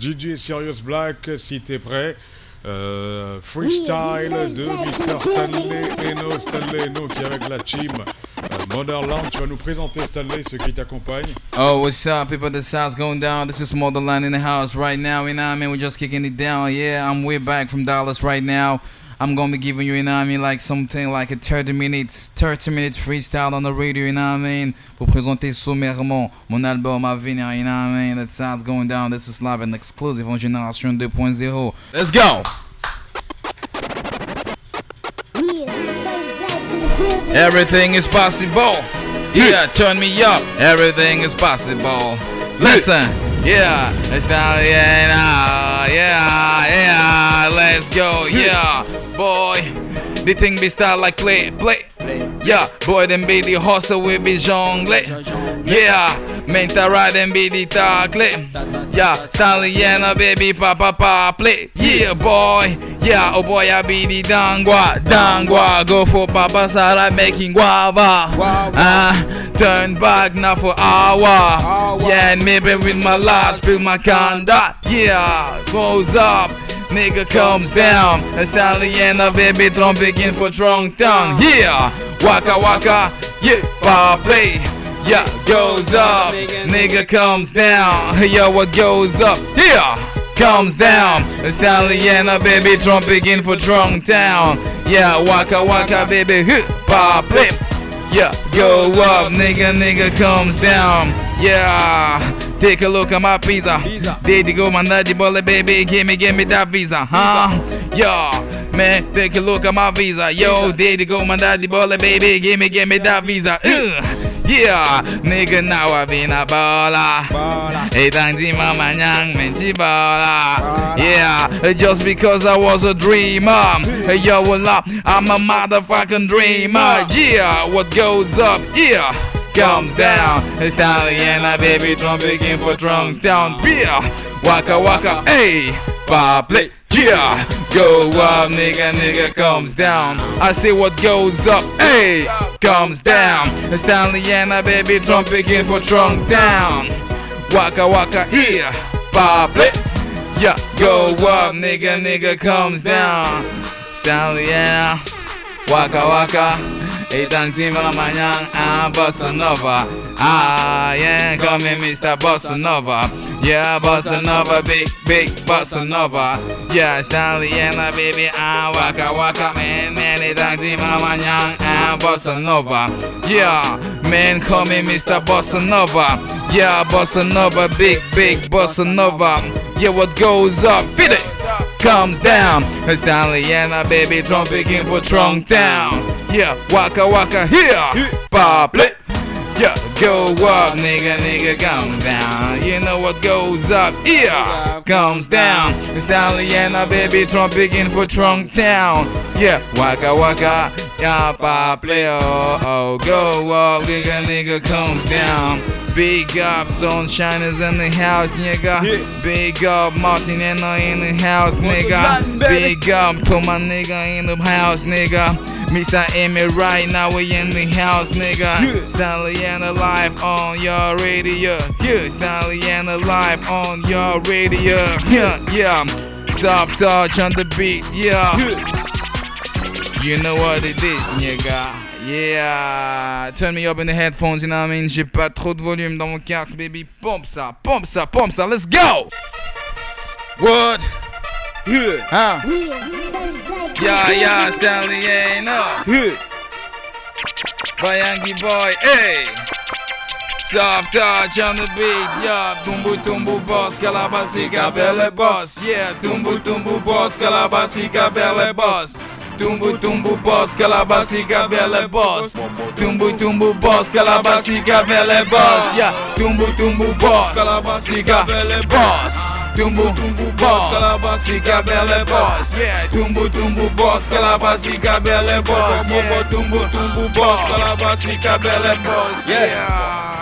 DJ Sirius Black, si t'es prêt. Euh, freestyle de Mr. Stanley Eno, Stanley Eno qui est avec la team euh, Motherland. Tu vas nous présenter Stanley, ceux qui t'accompagnent. Oh, what's up, people? The sound's going down. This is Motherland in the house right now. You know what I mean? We're just kicking it down. Yeah, I'm way back from Dallas right now. I'm gonna be giving you, you know what I mean, like something like a 30 minutes, 30 minutes freestyle on the radio, you know what I mean? Pour présenter sommairement mon album à venir, you know what I mean? That sounds going down. This is live and exclusive on Génération 2.0. Let's go! Everything is possible. Yeah, turn me up. Everything is possible. Listen. Yeah, it's down yeah, yeah, yeah, let's go, yeah, boy. The thing be style like play, play, yeah, boy, them be the hustle we be jongle, yeah, menta ride and be the tackle, yeah, Italiana baby papa pa play, yeah, boy, yeah, oh boy, I be the dangwa, dangwa, go for papa sala making guava, ah, turn back now for hour, yeah, and maybe with my last spill my conduct, yeah, goes up. Nigga comes down, Italiana baby drum begin for drunk down. Yeah, waka waka, yeah, play. Yeah, goes up, nigga comes down. Yo, what goes up? Yeah, comes down. Italiana baby drum begin for drunk down. Yeah, waka waka baby, hit power play. Yeah, go up, nigga, nigga comes down. Yeah, take a look at my pizza. Did you go my nutty bullet, baby? Give me, give me that visa, huh? Yeah, man, take a look at my visa. Yo, did you go my nutty bullet, baby? Give me, give me that visa. Ugh. Yeah, nigga, now I've been a baller. Hey, thank you, mama, man, she baller. Yeah, just because I was a dreamer. Hey, yo, well, up, I'm a motherfucking dreamer. Yeah, what goes up, yeah comes down. It's Italiana baby drum begin for drunk town beer. Waka waka, hey, public. Yeah, go up, nigga, nigga comes down. I say what goes up, hey, comes down. It's Italiana baby drum begin for drunk down. Waka waka, here, public. Yeah, go up, nigga, nigga comes down. Italiana, waka waka. Itang Timba Manyang ah Bossa Nova Ah yeah call me Mr. Bossa Nova Yeah Bossa Nova big big Bossa Nova Yeah Stanley and the baby ah Waka Waka man man Itang Timba Manyang ah Bossa Nova Yeah man call me Mr. Bossa Nova Yeah Bossa Nova big big Bossa Nova Yeah what goes up fit it comes down. And the baby drum begin for trunk down. Yeah, waka waka here, public. Yeah, go up, nigga, nigga, come down. You know what goes up here, comes down. And the baby drum begin for trunk town. Yeah, waka waka, yeah, public. Oh, oh, go up, nigga, nigga, comes down. Big up, sunshine is in the house, nigga. Big up, Martin and I in the house, nigga. Big up, put my nigga in the house, nigga. Mr. Amy right now we in the house, nigga. Stanley and alive on your radio. Yeah, Stanley and alive on your radio. Yeah, yeah. Soft touch on the beat, yeah. You know what it is, nigga. Yeah, turn me up in the headphones, you know what I mean? J'ai pas trop de volume dans mon casque, baby. Pompe ça, pompe ça, pompe ça, let's go! What? Yeah, huh? Yeah, yeah, Stanley ain't up. Yeah. Bayangi boy, hey! Soft touch on the beat, yeah. Tumbu tumbu boss, calabasica belle boss, yeah. Tumbu tumbu boss, calabasica belle boss. Tumbu tumbu boss, calabasica belle boss. Tumbu tumbu boss, calabasica belle boss, yeah. Tumbu tumbu boss, calabasica belle boss. Tumbu tumbu boss, calabasica belle boss, yeah. Tumbu tumbu boss, calabasica belle boss, yeah. Tumbu tumbu boss, calabasica belle boss, yeah.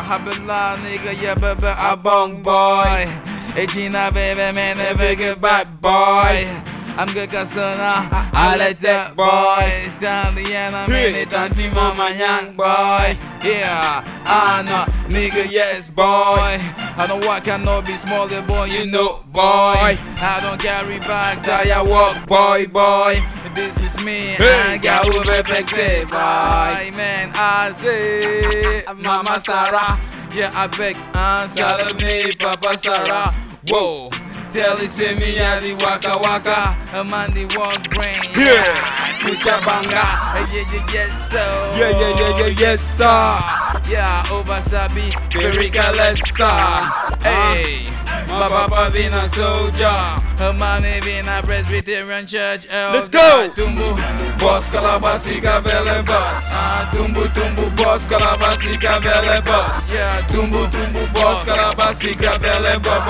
Habla nigga, yeah, baby, a bong boy. Hey, Gina, baby, man, never get back, boy. I'm good Kasuna, I let that boy. Stanley and I'm in it, Auntie Mama Young boy. Yeah, I know, nigga, yes, boy. I don't walk, I know be smaller, boy, you know, boy. I don't carry back, I walk, boy, boy. This is me, hey. I got with effective, boy. Man, I say, Mama Sarah. Yeah, I beg, answer me, Papa Sarah. Whoa. Tell it say me a the waka waka. A man the one brain. Yeah. Kuchabanga Yeah yeah yes sir. Yeah, yeah, yeah, yeah, yes, sir. Yeah Obasabi Very Kalesa Hey My papa been a soldier Hermanevina Presbyterian Church. Oh Let's go! Tumbu, boss kalabasi kabelé boss. Ah, tumbu tumbu boss kalabasi kabelé boss. Yeah, tumbu tumbu boss kalabasi kabelé boss.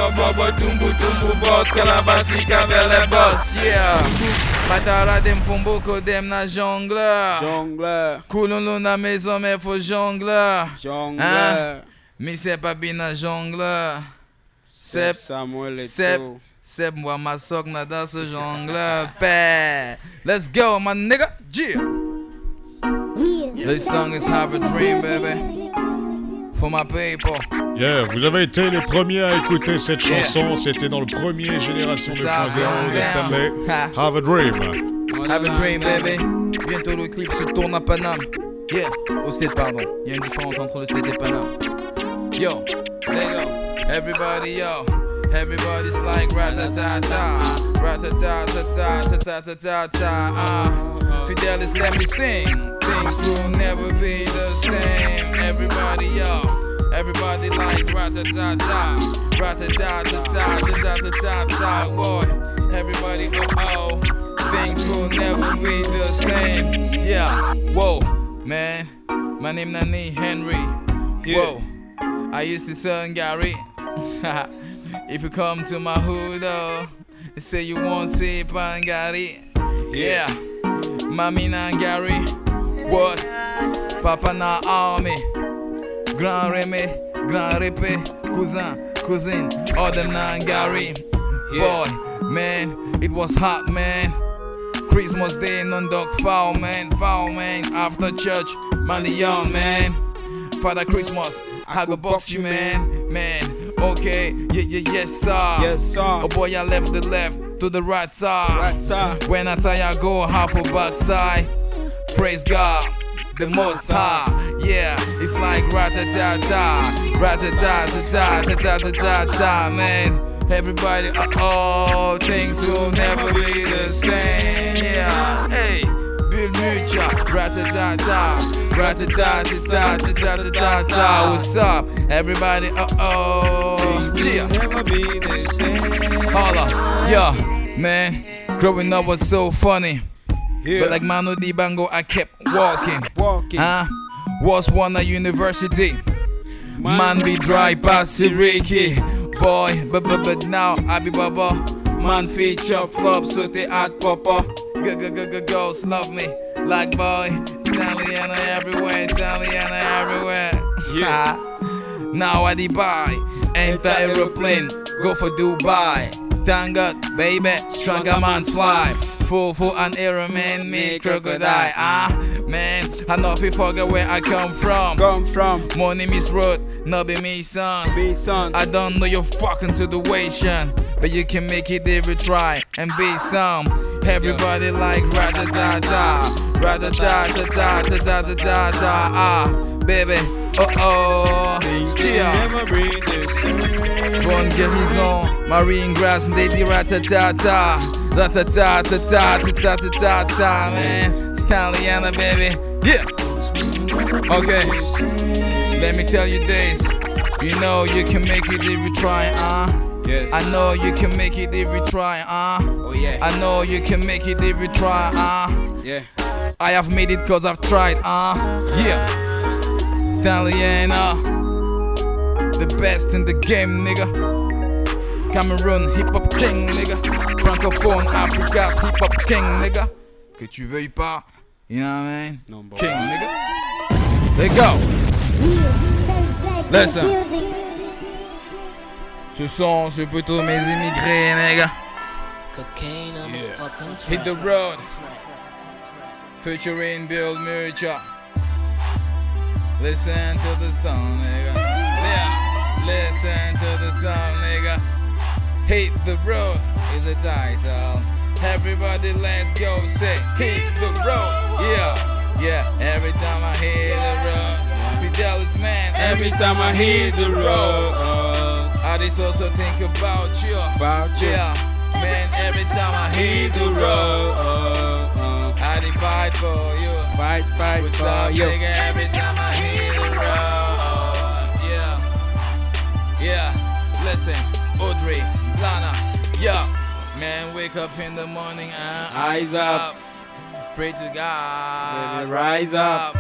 Tumbu tumbu boss calabasi cabele boss. Yeah. Patara dem fumboko dem na jongla. Jongla. Kululu na maison me faut jongla. Jongla. Ah, hein? Mi c'est pas bien na. Sep. Samuel et Sep. Tout. Ma sok na da se jongleur Pè Let's go my nigga Yeah This song is Have a Dream baby For my people Yeah, vous avez été les premiers à écouter cette Yeah. chanson. C'était dans le premier Génération 2.0 Ça de vient Stanley. Ha. Have a Dream. Have a dream, baby. Bientôt le clip se tourne à Paname. Yeah, au state, pardon. Il y a une différence entre le state et Paname. Yo, there go. Everybody, yo. Everybody's like rat-a-ta-ta. Rat-a-ta-ta-ta-ta-ta-ta-ta. Uh, Fidelis, let me sing. Things will never be the same. Everybody, yo. Everybody like rat-a-ta-ta. Rat-a-ta-ta-ta-ta-ta-ta-ta. Boy, everybody, oh-oh. Things will never be the same. Yeah, whoa, man. My name Nani Henry. Whoa, I used to sell Gary. if you come to my hood, they say you won't see Pangari. Yeah, Mami Gary. What? Papa na army. Grand Remy, Grand Répé, cousin, Cousin, all them Gary. Boy, man, it was hot, man. Christmas Day, non dog foul, man, foul, man. After church, man, the young man. Father Christmas, I go box you, man, man. Okay, yeah, yeah, yes, sir. Yes, sir. Oh boy, I left the left to the right side. Right side. When I tell you I go half a backside. Praise God, the most high. Yeah, it's like rat-a-ta-ta, rat-a-ta-ta-ta-ta-ta-ta, man. Everybody, uh oh, things will never be the same. Yeah, hey, Bill Mucha, rat-a-ta-ta, rat-a-ta-ta-ta-ta-ta-ta. What's up, everybody? Uh oh, yeah. Never be the same. Holla, yeah, man. Growing up was so funny. Yeah. But like Manu Dibango, I kept walking. walking. Huh? Was one at university. Man be dry past Ricky. Boy, but but but now I be baba. Man feature flop, so they at papa. Go go go go girls love me. Like boy, Stanley and everywhere, Stanley and everywhere. Yeah. Now I buy, enter aeroplane, go for Dubai. Thank God, baby, stronger man fly. Full for an airman, me crocodile. Ah, man, I know if you forget where I come from. Come from Money miss road, no be me son. be son. I don't know your fucking situation, but you can make it every try and be some. Everybody like rata ta ta, rata ta ta ta ta ta ta ta ta ah, baby, oh oh, cheer. Never be the same. Bonne guérison, Marine Grass, Lady Ratatata, Ratatata, ta ta ta ta ta ta, ta ta ta ta ta ta, man. Stanleyana, baby, yeah. Okay, let me tell you this. You know you can make it if you try, uh. Yes. I know you can make it if you try, uh. oh yeah. I know you can make it if you try, uh. yeah. I have made it cause I've tried, uh. Yeah. Stanleyana. Uh. The best in the game, nigga. Cameroon, hip hop king, nigga. Francophone, Africa's hip hop king, nigga. Que tu veuilles pas, you know what I mean? Number king, one. nigga. There you go. Listen. Ce son, c'est plutôt mes immigrés, nigga. Cocaine on Yeah. the fucking track. Hit the road. Featuring Bill Murcha. Listen to the song, nigga. Yeah. Listen to the song, nigga. Hit the road is the title. Everybody, let's go. Say, hit the road. Yeah. Yeah. Every time I hit the road. Fidelis, man. Every time I hit the road. I just also think about you. About you. Yeah. Man, every time I hit the road. I fight for you. Fight, fight What's for up, you. nigga? Every time I hit the road. Yeah. Yeah. Listen, Audrey, Lana. Yeah. Man, wake up in the morning and Eyes up. Pray to God. Baby, rise up.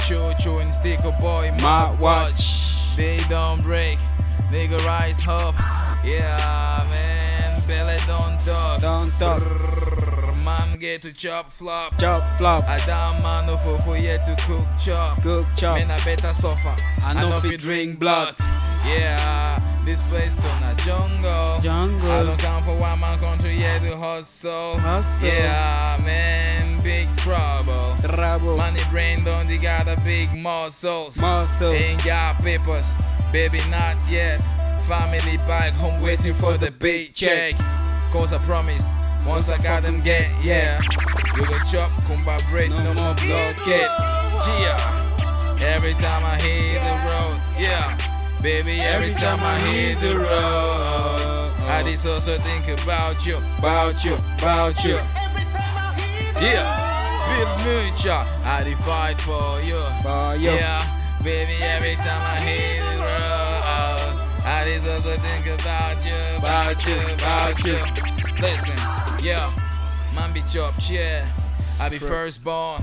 Chew, chew, and stick a boy, My my watch. They don't break. Nigga, rise up. Yeah, man. Belly don't talk. Don't talk. Brrr, Man, get to chop flop. Chop, flop. I damn man no for for yet to cook chop. Cook, chop. Man, I better suffer. I know if you drink blood. Yeah, this place on a jungle. Jungle. I don't come for one man country, yeah, the hustle. Hustle. Yeah, man, big trouble. Trouble. Money brain don't they got a big muscles. Muscles. Ain't got papers, baby, not yet. Family back home waiting for the big paycheck. Cause I promised, once I got them get, yeah. We go chop, kumba bread, No no, more blockade. Yeah. Every time I hit the road, yeah. Baby, every time I hit the road, I just also think about you, about you, about you. Yeah. Bill Mucha, I did fight for you. For you. Yeah, baby, every time I hit the road, I just also think about you, about you, about you. Listen, yeah, man be chop, yeah. I be firstborn.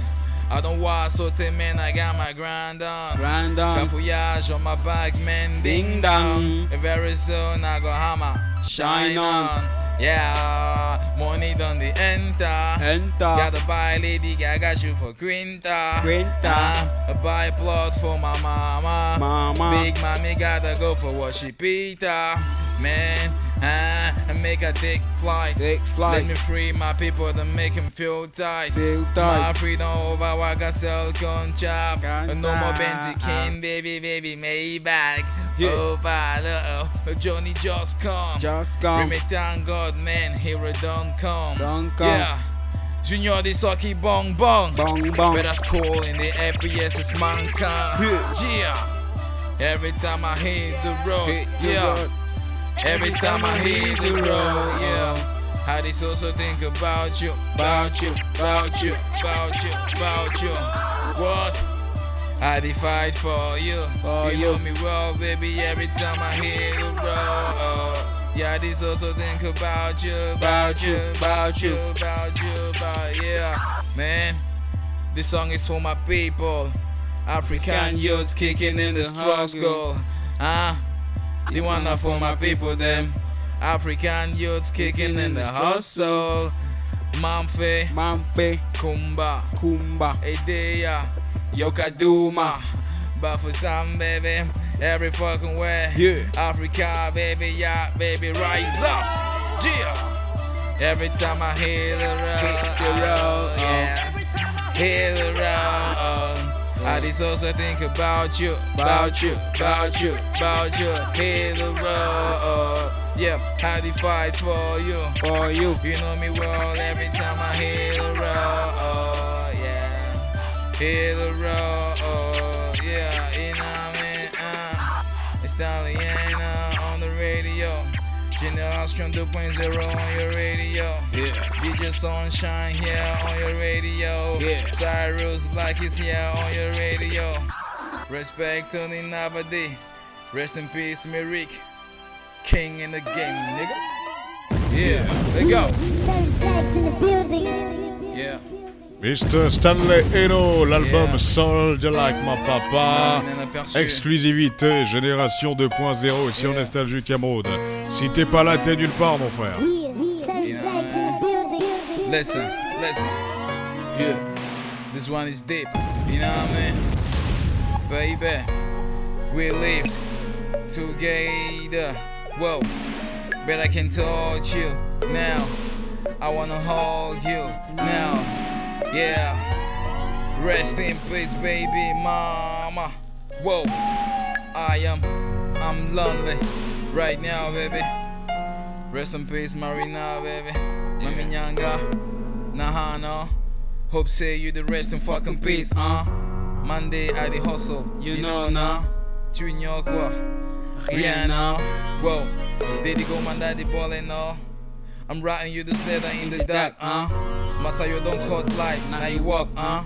I don't watch so man, I got my grind on. Grind on. Cafouillage on my back, man, ding dong. And very soon I go hammer, shine Shine on. on. Yeah, money done the enter. Enter. Gotta buy Lady Gaga shoe for Quinta. Quinta. Uh, buy plot for my mama. Mama. Big mommy gotta go for what she pita. Man, uh, and make a take flight. Take Let me free my people to make them feel tight. Feel My tight. freedom over what I sell con chop. Con No more. Benzie King, baby, baby, Maybach. Yeah. Oh, uh oh, Johnny just come. Just come. May thank God, man, here it don't come. Don't come. Yeah. Junior the Saki Bong Bong. Bong, bong. But that's cool in the FPS is mankind. Yeah. Yeah. Every time I hit the road. Hit the yeah. road. Every time I hit the road. Yeah. How this also think about you, about you, about you, about you, about you. What? I did fight for you. For you you. know me well, baby. Every time I hit the road. Yeah, this also think about you, about you, about you, about you, about yeah, man. This song is for my people, African youths kicking in the struggle, huh? The one are for my people, them African youths kicking in the hustle. Mamfe, Mamfe. Kumba, Kumba. Edea, Yokaduma. But for some, baby, every fucking way. Yeah. Africa, baby, yeah, baby, rise up. Yeah. Every time I hear the road, the road, yeah. Hear the road. I just also think about you, about you, about you, about you. Hear the road. Yeah, how they fight for you. For you. You know me well every time I hear the road, yeah. Hear the road, yeah. You know I mean? Uh, it's Daliana on the radio. Generation 2.0 on your radio. Yeah. DJ Sunshine here on your radio. Yeah. Cyrus Black is here on your radio. Respect Tony Navadi. Rest in peace, Mirik. King in the game, nigga. Yeah, let go. The. Yeah. Mr. Stanley Eno, l'album Yeah. Soldier Like My Papa. On. Exclusivité, génération 2.0 sur Yeah. Nostalgique Mode. Si t'es pas là, t'es nulle part, mon frère. Yeah, service bags in the building. Listen, listen. Yeah. This one is deep. You know what I mean? Baby, we lived together. Whoa. but I can touch you now. I wanna hold you now. Yeah. Rest in peace, baby mama. Whoa. I am, I'm lonely right now, baby. Rest in peace, Marina, baby. Mami Nyanga, Nahano. Hope say you the rest in fucking peace, uh. Monday I the hustle, You you know now. Junior Rihanna. Whoa, Diddy go man, daddy ballin' now. I'm writing you this letter in the dark, uh. Masayo don't cut light, now you walk, uh.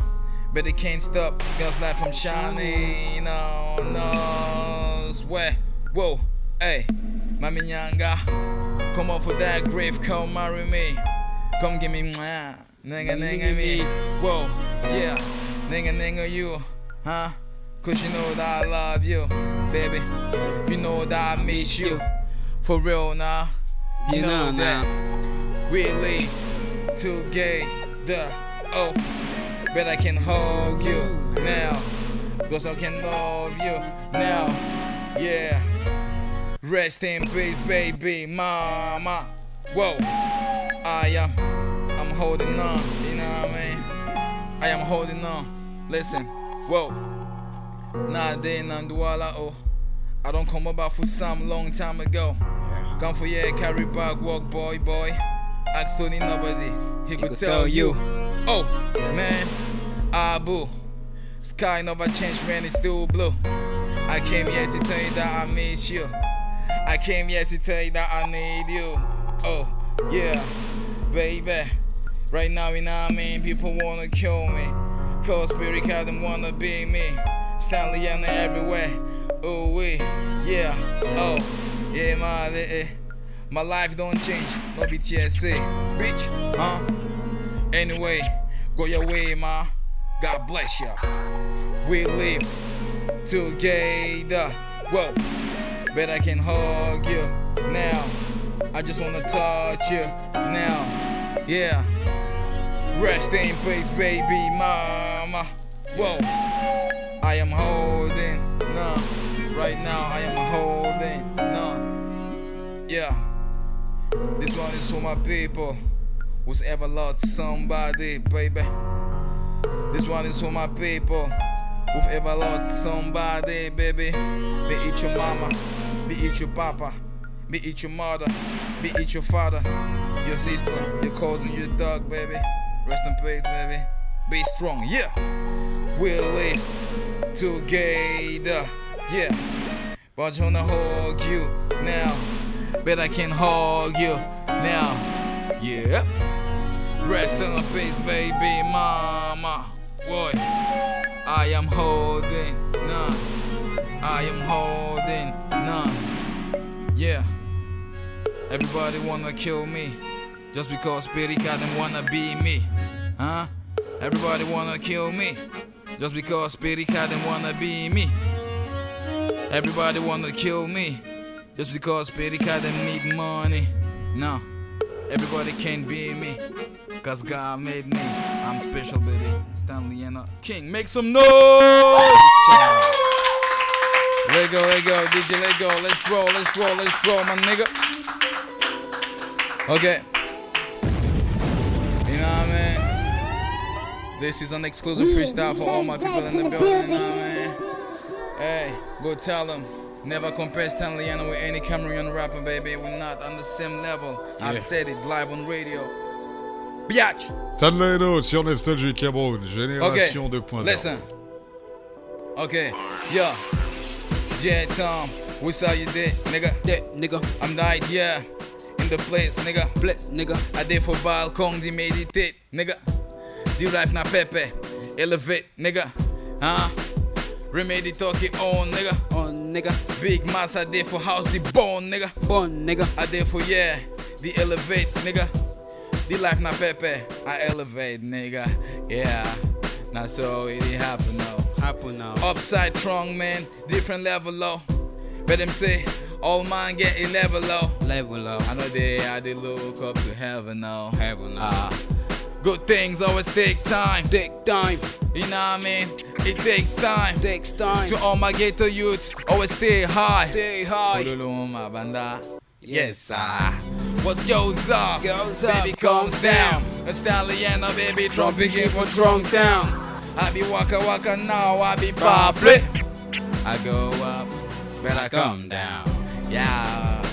But it can't stop, this girl's light from shining, no, no, swear. Whoa, hey, Mami Nyanga. Come off of that grave, come marry me. Come give me mwah, nigga, nigga, me. Whoa, yeah, nigga, nigga, you, huh? Cause you know that I love you, baby. You know that I miss you. For real now, you, You know, know that. now. Really the Oh, but I can hug you now. Cause I can love you now. Yeah. Rest in peace, baby mama. Whoa. I am. I'm holding on. You know what I mean? I am holding on. Listen. Whoa. Nah, they nanduala oh. I don't come about for some long time ago. Come for yeah, carry bag, walk boy, boy. Ask Tony nobody, he, could, could tell, tell you. you. Oh, man, Abu. Sky never changed, man, it's still blue. I came here to tell you that I miss you. I came here to tell you that I need you. Oh, yeah, baby. Right now, you know what I mean? People wanna kill me. Cause Spirit Cat them wanna be me. Stanley Anna everywhere. Oh, we, yeah, oh, yeah, my, eh. my life don't change. No BTSA, bitch, huh? Anyway, go your way, ma. God bless ya. We live together. Whoa, bet I can hug you now. I just wanna touch you now. Yeah. Rest in peace, baby mama. Whoa. I am holding none. Right now, I am holding none. Yeah. This one is for my people who's ever lost somebody, baby. This one is for my people who've ever lost somebody, baby. Be it your mama, be it your papa, be it your mother, be it your father, your sister, your cousin, your dog, baby. Rest in peace, baby. Be strong, yeah. We'll live together, yeah. But I wanna hug you now. Bet I can hug you now, yeah. Rest in peace, baby mama. Boy, I am holding none. I am holding Yeah. Everybody wanna kill me just because Spirit God them wanna be me. Huh? Everybody wanna kill me just because Spirit God them wanna be me. Everybody wanna kill me just because Spirit God them need money. No, everybody can't be me. Cause God made me. I'm special, baby. Stanley and King. Make some noise! Let go, let go, DJ, let go. Let's roll, let's roll, let's roll, my nigga. Okay. You know what I mean? This is an exclusive freestyle for all my people in the building, you know what I mean? Hey, go tell them. Never compare Stanley Anna with any Cameroon rapper, baby. We're not on the same level. I said it live on radio. Biatch! Stanley No sur Nostalgie Cameroun, génération Okay, 2.0. listen. Okay, yeah. Jet Tom, we saw you did, nigga. That nigga, I'm died, yeah. In the place, nigga. bless nigga. I did for balcon, di meditate, nigga. Di life na pepe, elevate, nigga. Huh? Remedy talk it on, nigga. Oh nigga, Big mass I did for house, the bone, nigga. born nigga. I did for yeah, the elevate, nigga. The life na pepe, I elevate, nigga. Yeah. Now so it happen. Happen now. Upside strong man, different level low. But them say all man get a level low. Level up. I know they I they look up to heaven now. Heaven now. Ah, good things always take time. Take time. You know what I mean? It takes time. Takes time. To all my ghetto youths, always stay high. Stay high. My banda. Yes, ah. What goes up, Goes up, baby comes down. A stallion, a baby Trump begin for trunk down. I be waka waka now, I be poppy. I go up, but I come down. Yeah,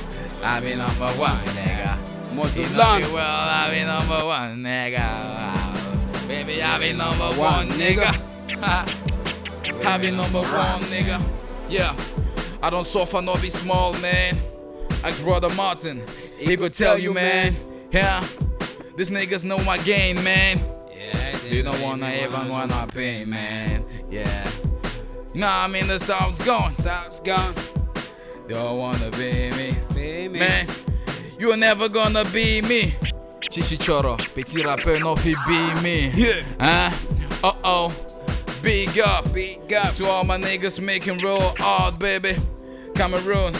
I be number one, nigga. Know me Modulan. well, I be number one, nigga. Baby, I be number one, One, nigga. I be number one, nigga. Yeah, I don't suffer, no be small, man. Ask brother Martin, he could tell you, man. Yeah, these niggas know my game, man. You don't wanna even wanna pay, man. Yeah. You know I mean? The sound's gone. South's gone. Don't wanna be me. Man, you're never gonna be me. Chichi Choro, petit rappeur, no fi be me. Yeah. Huh? Uh oh. Big up Big up. to all my niggas making real art, baby. Cameroon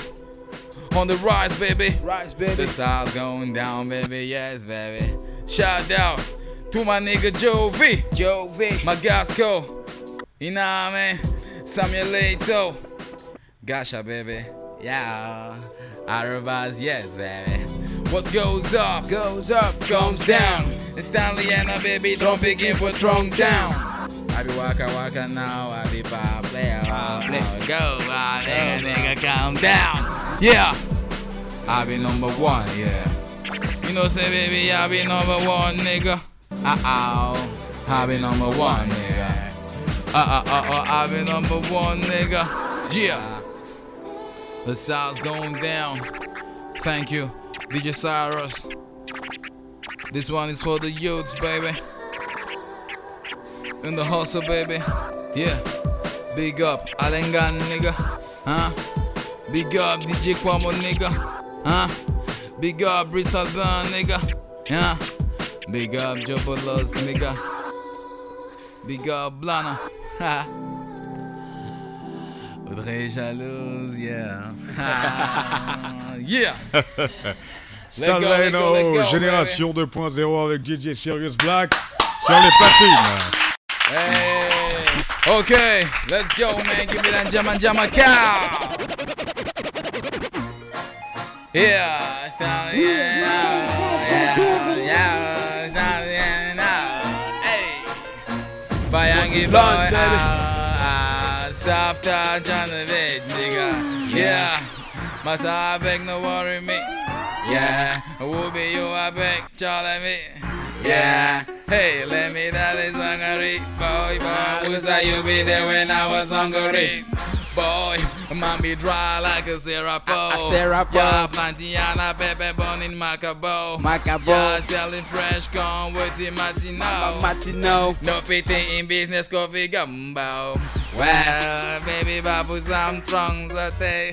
on the rise, baby. Rise, baby. The sound's going down, baby. Yes, baby. Shout out to my nigga Joe V. Joe V. My Gasco. You know what I mean? Samuel Leto. Gasha, baby. Yeah. Arabas, yes, baby. What goes up Goes up, comes down. It's Stanley and a baby don't begin for trunk down. I be waka waka now, I be pop player. Go, ah, nigga, nigga, calm down. Yeah. I be number one, yeah. You know, say, baby, I be number one, nigga. Uh oh. I be number one, nigga. Uh uh uh uh, I be number one, nigga. Yeah. The sound's going down. Thank you, DJ Cyrus. This one is for the youths, baby. In the hustle, baby. Yeah. Big up, Alengan, nigga. Huh? Big up, DJ Kwamo, nigga. Huh? Big up, Brice Alban, nigga. Yeah. Big up, Jobolos, nigga. Big up, Blana. Ha. Audrey jalouse, yeah. yeah. Stanley let go, let No, go, Génération 2.0 avec DJ Sirius Black sur les platines. Hey, okay, let's go, man. Give me that Jama Jama cow. Yeah, it's down, yeah, yeah, Bayangi boy, ah, ah, soft touch on the bed, nigga. Yeah, must I beg no worry me. Yeah, who be you? I beg, Charlie me. Yeah. Hey, let me that is hungry, boy, boy. Was I you be there when I was hungry? Boy, be dry like a syrup. A- syrup, Yeah, plantiana, pepper bun in Macabo. Macabo. Yeah, selling fresh corn with the Martino. Martino. No fitting in business, coffee gumbo. Well, baby, babu, some trunks a day.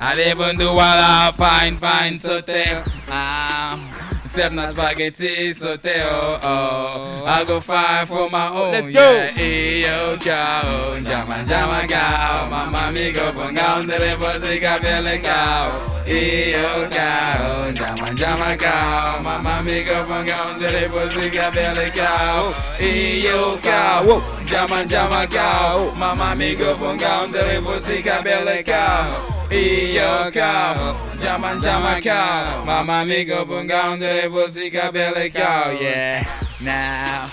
I even do all I fine, fine saute. Um, except not spaghetti saute. Oh, oh. I go find for my own. Let's go. Yeah, yo, cow. Jama, jama, cow. Mama, mi go, ponga, derecho, si cabele, cow. Yo, cow. Jama, jama, cow. Mama, mi go, ponga, derecho, si cabele, cow. Yo, cow. Jama, jama, cow. Mama, mi go, ponga, derecho, si cabele, cow. Iyo cow, jama jama cow, mama amigo bunga under pussy cabele cow, yeah. Now,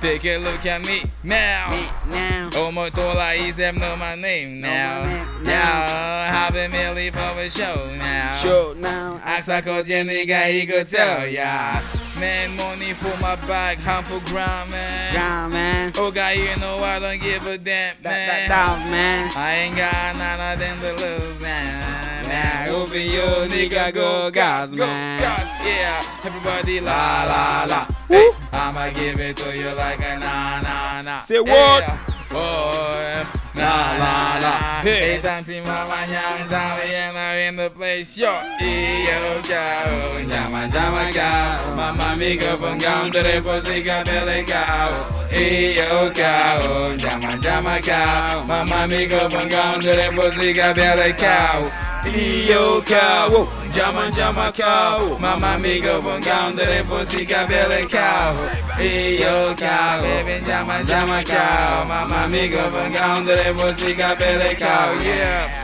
take a look at me now. Now. Oh, Motola is them know my name now. Now, now. have a milli for a show now. Show now. Ask a coach nigga, he could tell ya. Man, money for my bag, half for gram, man. Down, man. Oh, God, you know I don't give a damn, That, that, man. man. I ain't got none of them to lose, man. Now, over you, nigga, go gas, Go man. gas. Yeah, everybody la la la. Hey, I'ma give it to you like a na na na. Say what? Yeah. Oh, Boy, na na na. Hey. Hey, in the place, yo. Yo, go, jama jama go. Mama amiga ponga tre posiga bele go. Yo, go, jama jama go. Mama amiga ponga tre posiga bele go. Yo, go, jama jama go. Mama amiga ponga tre posiga bele go. Yo, go, baby jama jama go. Mama amiga ponga tre posiga bele go. Yeah.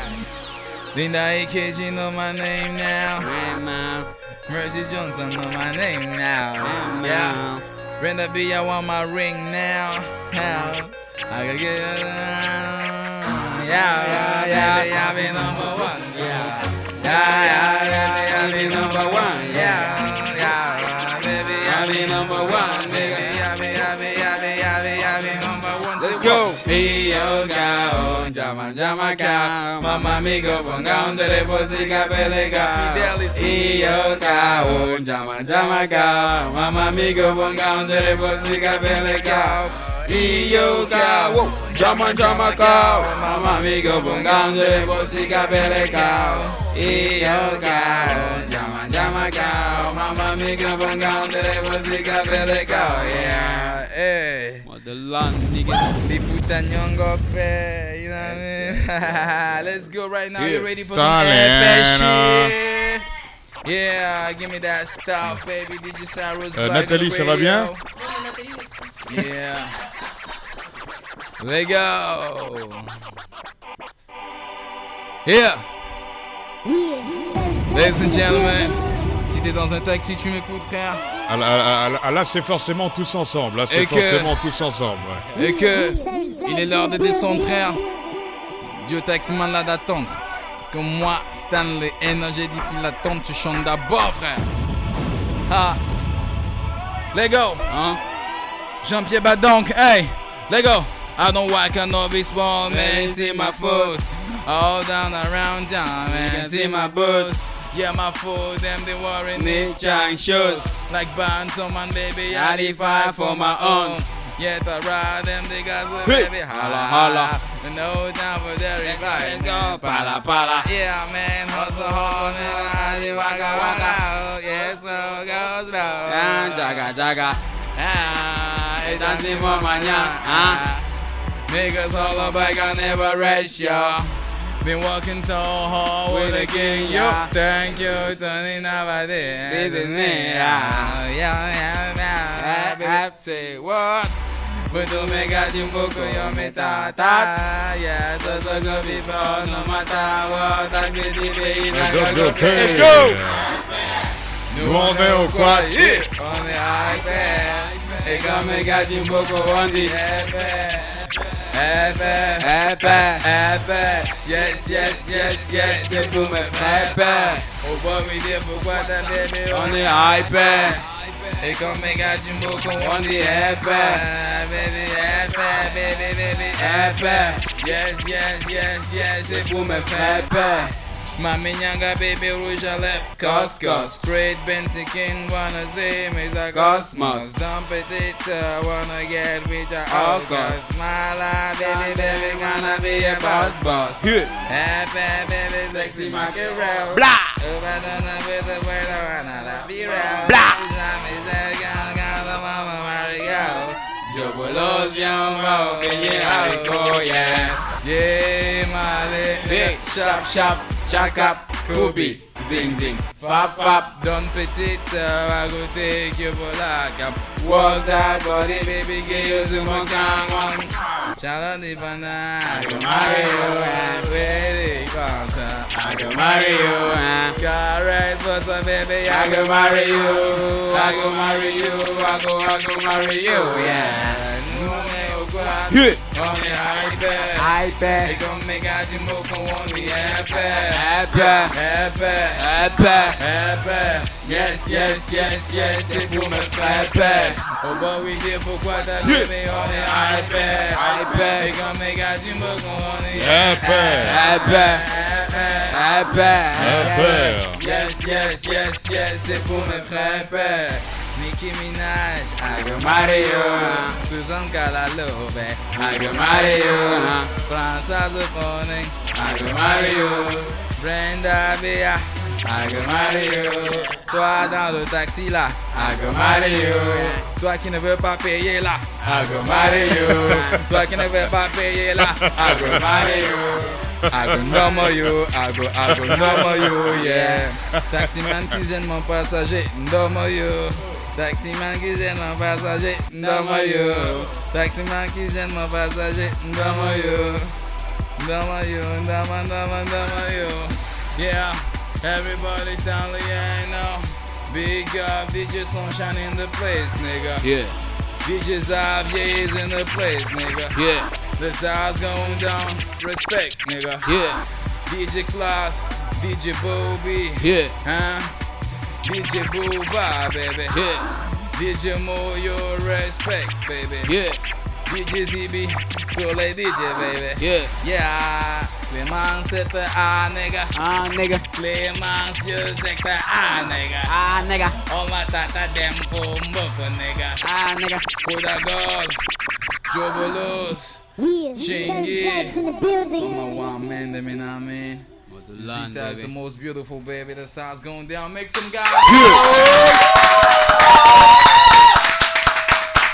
Linda AKG know my name now. Grandma. Mercy Johnson know my name now. Grandma. Yeah. Brenda B, I want my ring now. Now. I gotta get it. Yeah, yeah, yeah, yeah, I be number one. Yeah. Yeah, yeah, yeah, baby, I be number one. Yeah, yeah, baby, I be number one. Baby, I be, I be, I be, I be, I be number one. Let's go. Iyo cao, llama, llama cao, mamma amigo, ponga un dereposica pelega. Iyo cao, llama, llama cao, mamma amigo, ponga un dereposica pelega. Iyo cao, llama, llama cao, mamma amigo, ponga un dereposica pelega. Iyo cao, llama, llama cao, mamma amigo, ponga un dereposica pelega. Yeah, hey. Modelan, niggas. They put that young up there, you know what I mean? Let's go right now. Yeah. You ready for Stalin, some uh, air shit? Yeah, give me that stuff, baby. DJ Cyrus Euh, Black Nathalie, on ça va bien radio. Yeah. Let go. Yeah. Ladies and gentlemen, si t'es dans un taxi, tu m'écoutes, frère. Ah, là, ah, là, ah, là, c'est forcément tous ensemble. Là, c'est que- forcément tous ensemble. ouais. Et que il est l'heure de descendre, frère. Dieu taximan là d'attendre. Comme moi, Stanley N, j'ai dit qu'il attend, tu chantes d'abord, frère. Ah. Let go. Hein? Jean-Pierre Badonk, hey, let go. I don't walk a novice ball, man, see my foot. All down around town, man, see my boots. Yeah, my foot, them they wearing Nick Chang shoes. Like Bantam man, baby, I I dey dey fight fight for my own. Yeah, the ride them, they got the Hey. baby, Holla, holla, holla. No time for the revive. Let's go, pala, pala. Yeah, man, hustle hard, and I waka waka. Yeah, so go slow. Ah, jaga, jaga. Ah, it's mañana, ah. Niggas all about, I never rest, y'all. Been working so hard with the king, yo. Yeah. Thank you, Tony Nobody. Business, yeah. Yeah, yeah, yeah. Eh, eh. Say what? But to make a jumbo yo me tata. Yeah, so so go before no matter what. I get the baby, Let's go go, pay. okay. Nous, on est au quad. Yeah. On est iPad. Et comme mes gars du Boko on dit Épais, Épais. épais, yes, yes, yes, yes, c'est pour mes frères Épais. On va me dire pourquoi ta bébé On est hyper. Et comme mes gars du Boko On on dit épais. Baby, épais, baby, baby, Épais. Yes, yes, yes, yes, c'est pour mes frères Épais. Mami nyanga baby rouge à lèvres Coscos Straight Bentikin wanna see me a Cosmos. Dump it it uh, wanna get rich at Of August course. Smile baby baby gonna be a boss boss Good. Happy baby sexy market road Blah. Over done with the word I wanna be real Blah. Jamais j'ai gagné the mama Mario Yo los llamo que llega el coya. Yeah, Mali Big up, Kubi, zing zing, fap fap. Done petite, so uh, I go take you for like a Walk that body, baby, get you some more gang. Shout out the banda, I go marry you, uh, and ready, come I go marry you. Uh. Got right for baby, I go marry you, I go marry you, I go, I go marry you, yeah. Good. On the iPad, I they bet, gon' make out you move on the iPad. happy, iPad, happy. iPad. Yes, yes, yes, yes, c'est pour me faire peur. Oh boy, we did pourquoi t'as bébé on the iPad. iPad. They gon' make out you move on the Épais. Happy, iPad. happy. Yes, yes, yes, yes, c'est pour mes frères pères. Nicki Minaj, I go marry you, Susan Calalove, I go marry you, François Bonning, I go marry you, Brenda Bea, I go marry you, toi dans le taxi là, I go marry you, toi qui ne veux pas payer là, I go marry you, toi qui ne veux pas payer là, I go marry you. I go number you, I go, I go number you, yeah. Taximan qui gêne mon passager, number you. Taximan qui gêne mon passager, number you. Taximan qui gêne mon passager, number you. Number you, number, number, number you. Yeah, everybody Stanley, I know. Big up, DJ Sunshine in the place, nigga. Yeah, DJ Xavier's in the place, nigga. yeah, The sound's going down, respect, nigga. yeah, DJ Class, DJ Bobby, yeah, huh? DJ Booba, baby. yeah, DJ your respect, baby. yeah, DJ ZB, tous les DJ, baby. yeah. Yeah, Clémence, c'est un nigga. Ah, nigga. Clémence, Dieu, c'est un nigga. Ah, nigga. All my tata dem bomboko, nigga. Ah, nigga. Koda God, Jobolos. Yeah, Shingy. Sunflex in the Oh building. my one man, them, you know what I mean? Land, That's the baby. most beautiful, baby. The sound's going down. Make some guys.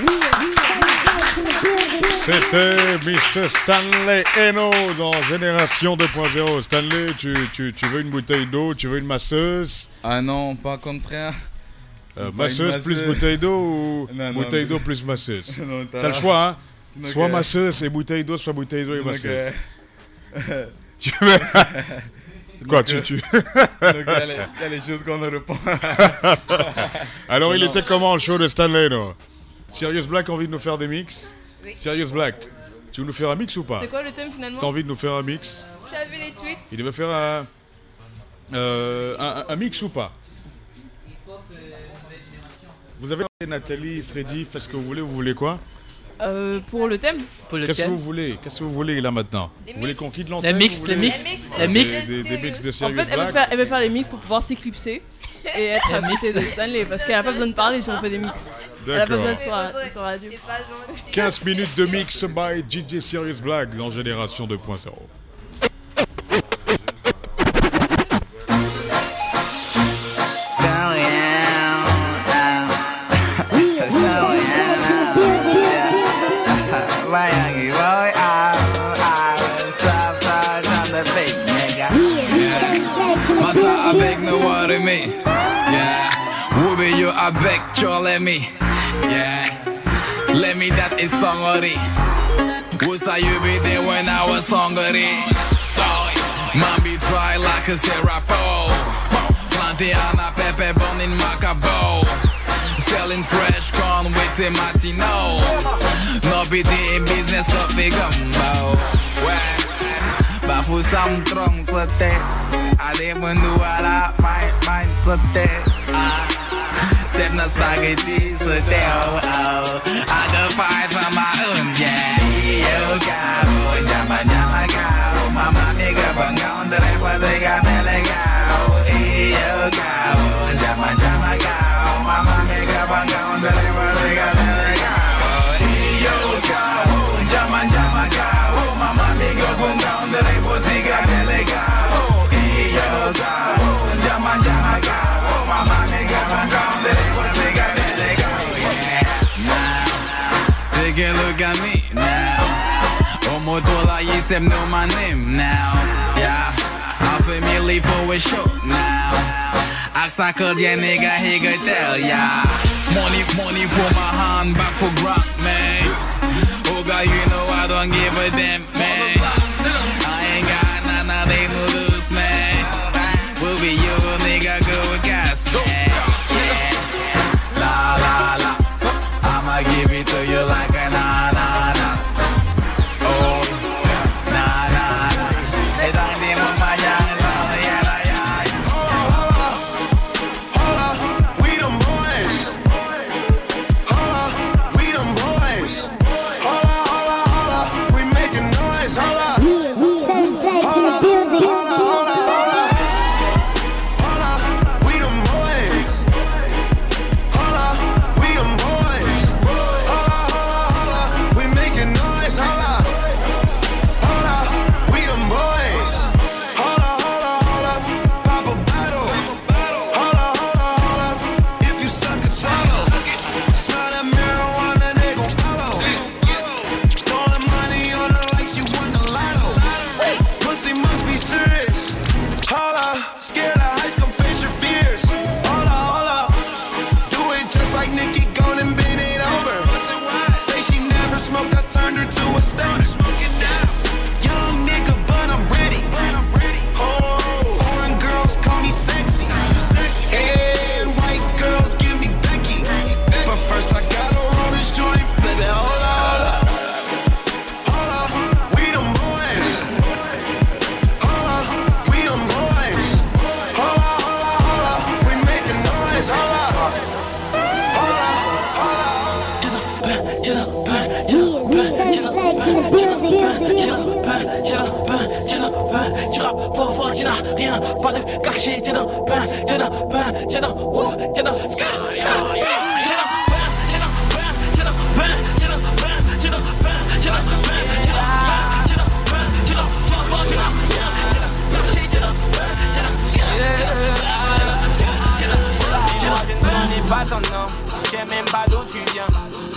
Sunflex in the building. C'était Mr. Stanley Eno dans Génération 2.0. Stanley, tu, tu, tu veux une bouteille d'eau, tu veux une masseuse? Ah non, pas contraire. Euh, Masseuse plus bouteille d'eau ou Non, non, bouteille mais- d'eau plus masseuse? Non, T'as le choix, hein? Soit masseuse et bouteille d'eau, soit bouteille d'eau et masseuse. Tu veux Quoi, donc, tu, euh, tu... donc, il y, a les- il y a les choses qu'on ne répond. Alors, il Non. était comment le show de Stanley, non? Sirius Black a envie de nous faire des mix? Oui. Sirius Black, tu veux nous faire un mix ou pas? C'est quoi le thème finalement? T'as envie de nous faire un mix? J'avais les tweets. Il devait faire un, euh, un, un mix ou pas? Vous avez Nathalie, Freddy, faites ce que vous voulez, vous voulez quoi? Euh, pour le thème Pour le Qu'est-ce que vous voulez Qu'est-ce que vous voulez là maintenant Les Vous voulez qu'on quitte l'antenne Les mix, voulez- mix, Les mix. les mix. Des, des- des mix de En fait, elle veut, faire, elle veut faire les mix pour pouvoir s'éclipser et être à côté de Stanley parce qu'elle a pas besoin de parler si on fait des mix. Elle a pas besoin D'accord. de sur la, sur la radio. 15 minutes de mix by DJ Sirius Black dans Génération 2.0. you avec chole me. Yeah. Let me that is songori. Who say you be there when I was hungry? Man be dry like a serapo. Plantiana pepe born in Macabo. Selling fresh corn with the Martino. No be the business coffee gumbo. Well, Bafu sam trong sate Ade mendua la main main sate Ah Sip na spaghetti sate oh oh I go fight for my own yeah. Yo kau Jama jama kau Mama mega bangaun Dari pasega melegau Yo kau Jama jama kau Mama mega bangaun Dari pasega melegau Yo kau Jama jama kau Mama mega bangaun Dari pasega melegau Yo kau Jama jama kau Mama mega bangaun Take a look at me now. Omotola Yisem know my name now. Yeah. I'm familiar for a show now. Aksa Kodya nigga, he could tell ya. Money, money for my hand, back for grant, man. Oh God, you know I don't give a damn,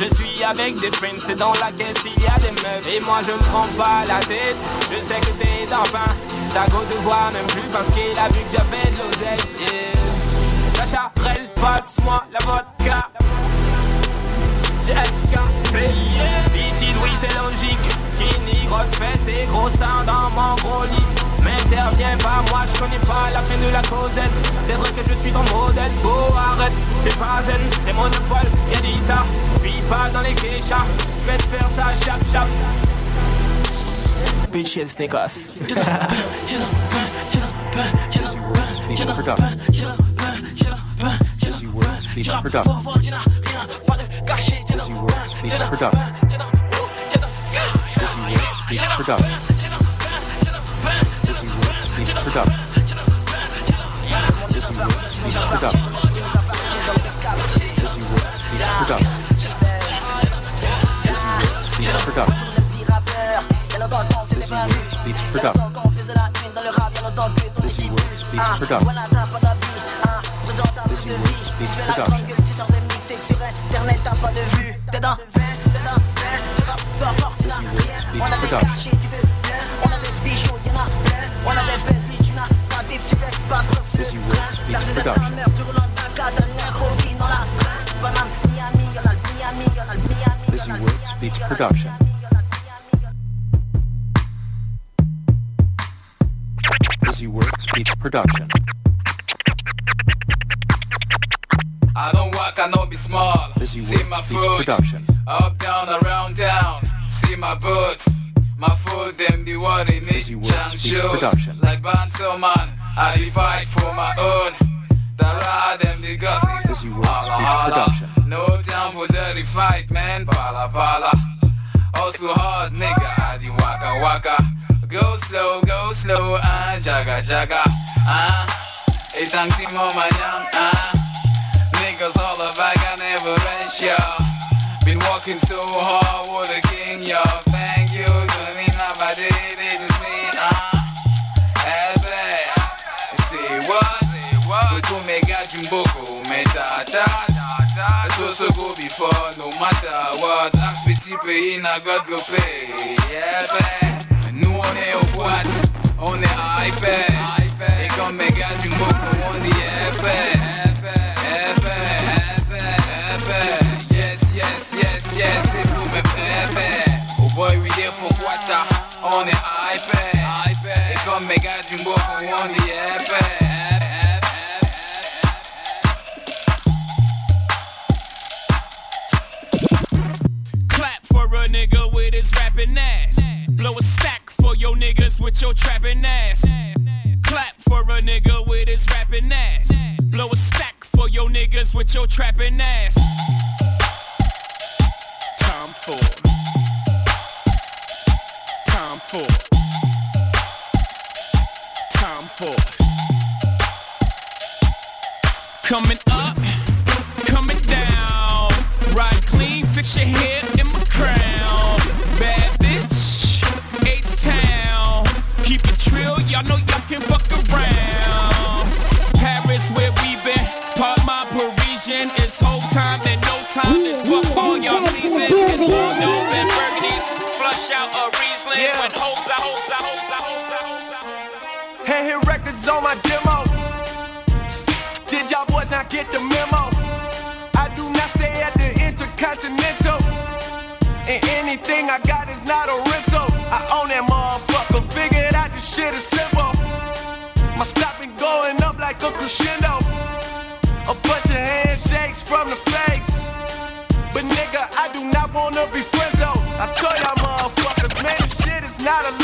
Je suis avec des friends, c'est dans la caisse il y a des meufs. Et moi je me prends pas la tête, je sais que t'es dans pain. Ta te voit même plus parce qu'il a vu que j'avais de l'oseille. Yeah. La charelle, passe-moi la vodka. Jessica, c'est Liquide, oui c'est logique Skinny, grosse fesse et gros sein dans mon gros lit M'interviens pas, moi je connais pas la fin de la causette C'est vrai que je suis ton modèle, oh arrête, t'es pas zen C'est monopole, y'a dit ça, puis pas dans les geishas, je vais te faire ça chap chap. Bitch and sneakers. Speaking for Duff. Busy work speaking for Duff. Busy work speaking for Duff. Busy work speaking for Duff. Busy work speaking for Duff. Busy work speaking for Duff. Busy work speaking for Duff forgot. Beats forgot. Beats forgot. Beats forgot. t'as pas de dans Production. I don't walk, I know be small. Busy See my foot, Production. up, down, around, down. See my boots, my foot, them the need. Busy Works Jam shoes, Production. like Banso man. I fight for my own. The ride them the gossip. Busy Works Holla. Production. No time for dirty fight, man. Pala pala. Also hard, nigga. I dey waka waka. Go slow, go slow, ah, jaga jaga, ah. Itang si mo manyang, ah. Niggas all about, I never rest, y'all. Been working so hard, what a king, y'all. Thank you, Tony Nobody, this is me, ah. Ebe, say what? Kutu mega jumboko, meta tat. So so go before, no matter what. Ask petit pays, na God go pay. Yeah. Nous on est au boîte, on est omega 중복 원이 예배 예배 예배 Yes yes yes yes oh boy we here for quarter on the nigga with his rapping ass. Blow a stack for your niggas with your trapping ass. For a nigga with his rapping ass. Blow a stack for your niggas with your trapping ass. Time Ford. Time Ford. Time Ford. Coming up, coming down. Ride clean, fix your hair y'all know y'all can fuck around. Paris, where we been. Part my Parisian. It's whole time and no time. It's what all y'all season. It's Bordeaux and Burgundies. Flush out a Riesling. When hoes out, hoes out, hoes out, hoes out, hoes out, hoes out. Hand hit records on my demo. Did y'all boys not get the memo? I do not stay at the Intercontinental. And anything I got is not a crescendo. A bunch of handshakes from the fakes. But nigga, I do not wanna be friends though. I told y'all motherfuckers, man, this shit is not a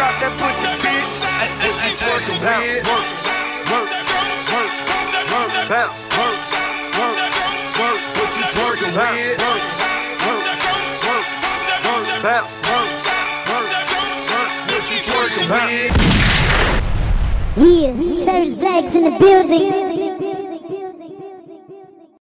Drop that pussy, bitch. You? Work, work, work, work, bounce, work, work, work. You? Work, work, work, work, bounce, work, work, work. You? Yeah, Sirius Black's in the building.